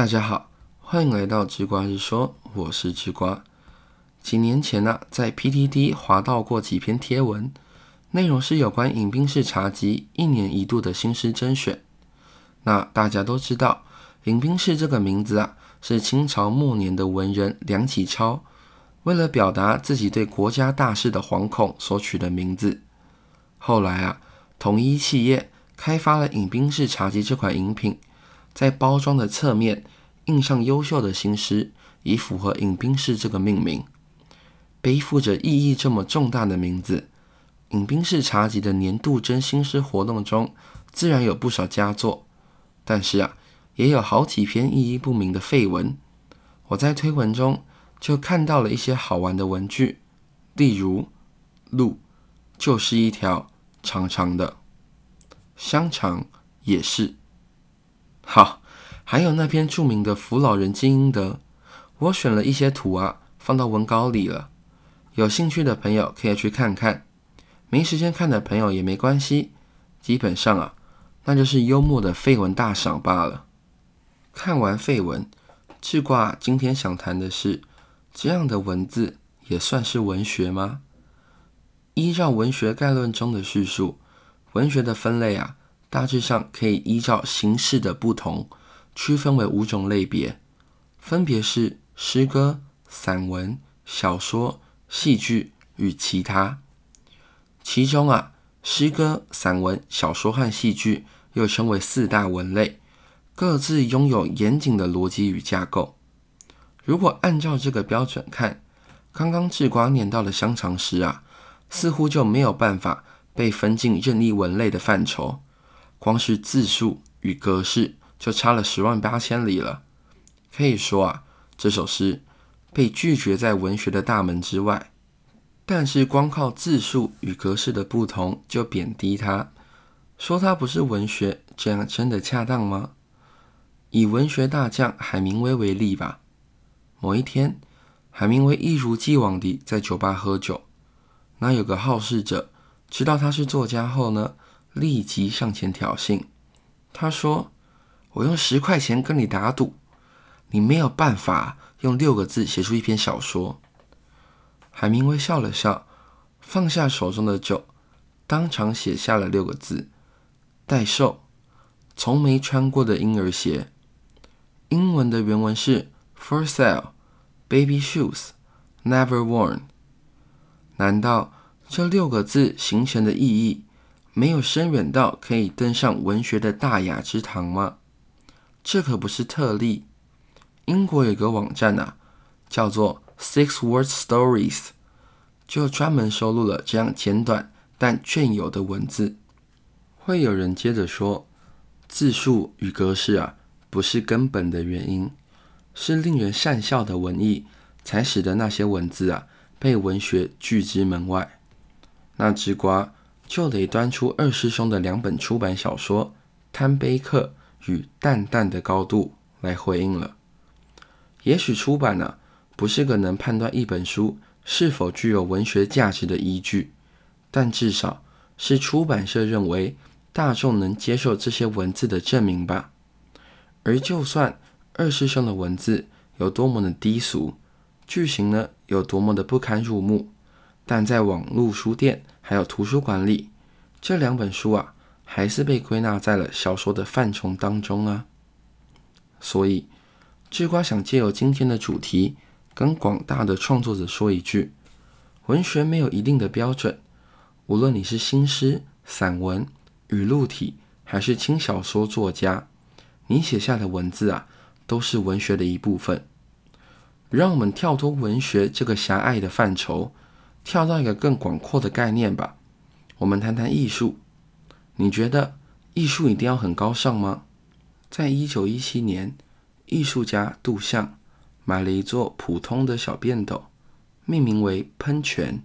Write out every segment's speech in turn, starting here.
大家好，欢迎来到吃瓜日说，我是吃瓜。几年前呢，在 PTT 滑到过几篇贴文，内容是有关饮冰室茶几一年一度的新诗甄选。那大家都知道，饮冰室这个名字啊，是清朝末年的文人梁启超为了表达自己对国家大事的惶恐所取的名字。后来啊，统一企业开发了饮冰室茶几这款饮品。在包装的侧面印上优秀的新诗，以符合饮冰室这个命名。背负着意义这么重大的名字，饮冰室茶集的年度真新诗活动中，自然有不少佳作。但是啊，也有好几篇意义不明的废文。我在推文中就看到了一些好玩的文句，例如“路就是一条长长的，香肠也是。”好，还有那篇著名的扶老人金英德，我选了一些图啊，放到文稿里了。有兴趣的朋友可以去看看，没时间看的朋友也没关系。基本上啊，那就是幽默的废文大赏罢了。看完废文，智卦今天想谈的是，这样的文字也算是文学吗？依照文学概论中的叙述，文学的分类啊。大致上可以依照形式的不同，区分为五种类别，分别是诗歌、散文、小说、戏剧与其他。其中啊，诗歌、散文、小说和戏剧又称为四大文类，各自拥有严谨的逻辑与架构。如果按照这个标准看，刚刚智瓜念到的香肠诗啊，似乎就没有办法被分进任意文类的范畴。光是字数与格式就差了十万八千里了。可以说啊，这首诗被拒绝在文学的大门之外。但是光靠字数与格式的不同就贬低它，说它不是文学，这样真的恰当吗？以文学大将海明威为例吧。某一天，海明威一如既往地在酒吧喝酒。那有个好事者知道他是作家后呢？立即上前挑衅，他说：“我用十块钱跟你打赌，你没有办法用六个字写出一篇小说。”海明威笑了笑，放下手中的酒，当场写下了六个字：“待售，从没穿过的婴儿鞋。”英文的原文是 “For sale, baby shoes, never worn。”难道这六个字形成的意义？没有深远到可以登上文学的大雅之堂吗？这可不是特例。英国有个网站啊，叫做 Six Word Stories，就专门收录了这样简短但隽有的文字。会有人接着说，字数与格式啊，不是根本的原因，是令人善笑的文艺，才使得那些文字啊被文学拒之门外。那只瓜。就得端出二师兄的两本出版小说《贪杯客》与《淡淡的高度》来回应了。也许出版呢不是个能判断一本书是否具有文学价值的依据，但至少是出版社认为大众能接受这些文字的证明吧。而就算二师兄的文字有多么的低俗，剧情呢有多么的不堪入目，但在网络书店。还有图书馆里这两本书啊，还是被归纳在了小说的范畴当中啊。所以，智瓜想借由今天的主题，跟广大的创作者说一句：文学没有一定的标准，无论你是新诗、散文、语录体，还是轻小说作家，你写下的文字啊，都是文学的一部分。让我们跳脱文学这个狭隘的范畴。跳到一个更广阔的概念吧，我们谈谈艺术。你觉得艺术一定要很高尚吗？在一九一七年，艺术家杜象买了一座普通的小便斗，命名为喷泉，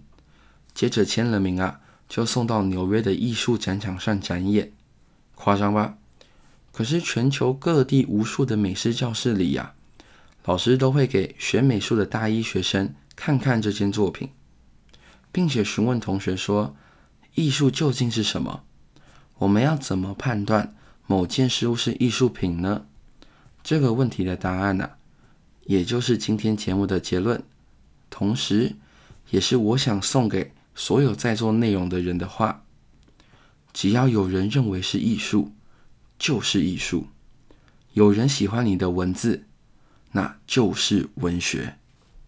接着签了名啊，就送到纽约的艺术展场上展演。夸张吧？可是全球各地无数的美术教室里呀，老师都会给学美术的大一学生看看这件作品。并且询问同学说：“艺术究竟是什么？我们要怎么判断某件事物是艺术品呢？”这个问题的答案呢，也就是今天节目的结论，同时也是我想送给所有在做内容的人的话：只要有人认为是艺术，就是艺术；有人喜欢你的文字，那就是文学。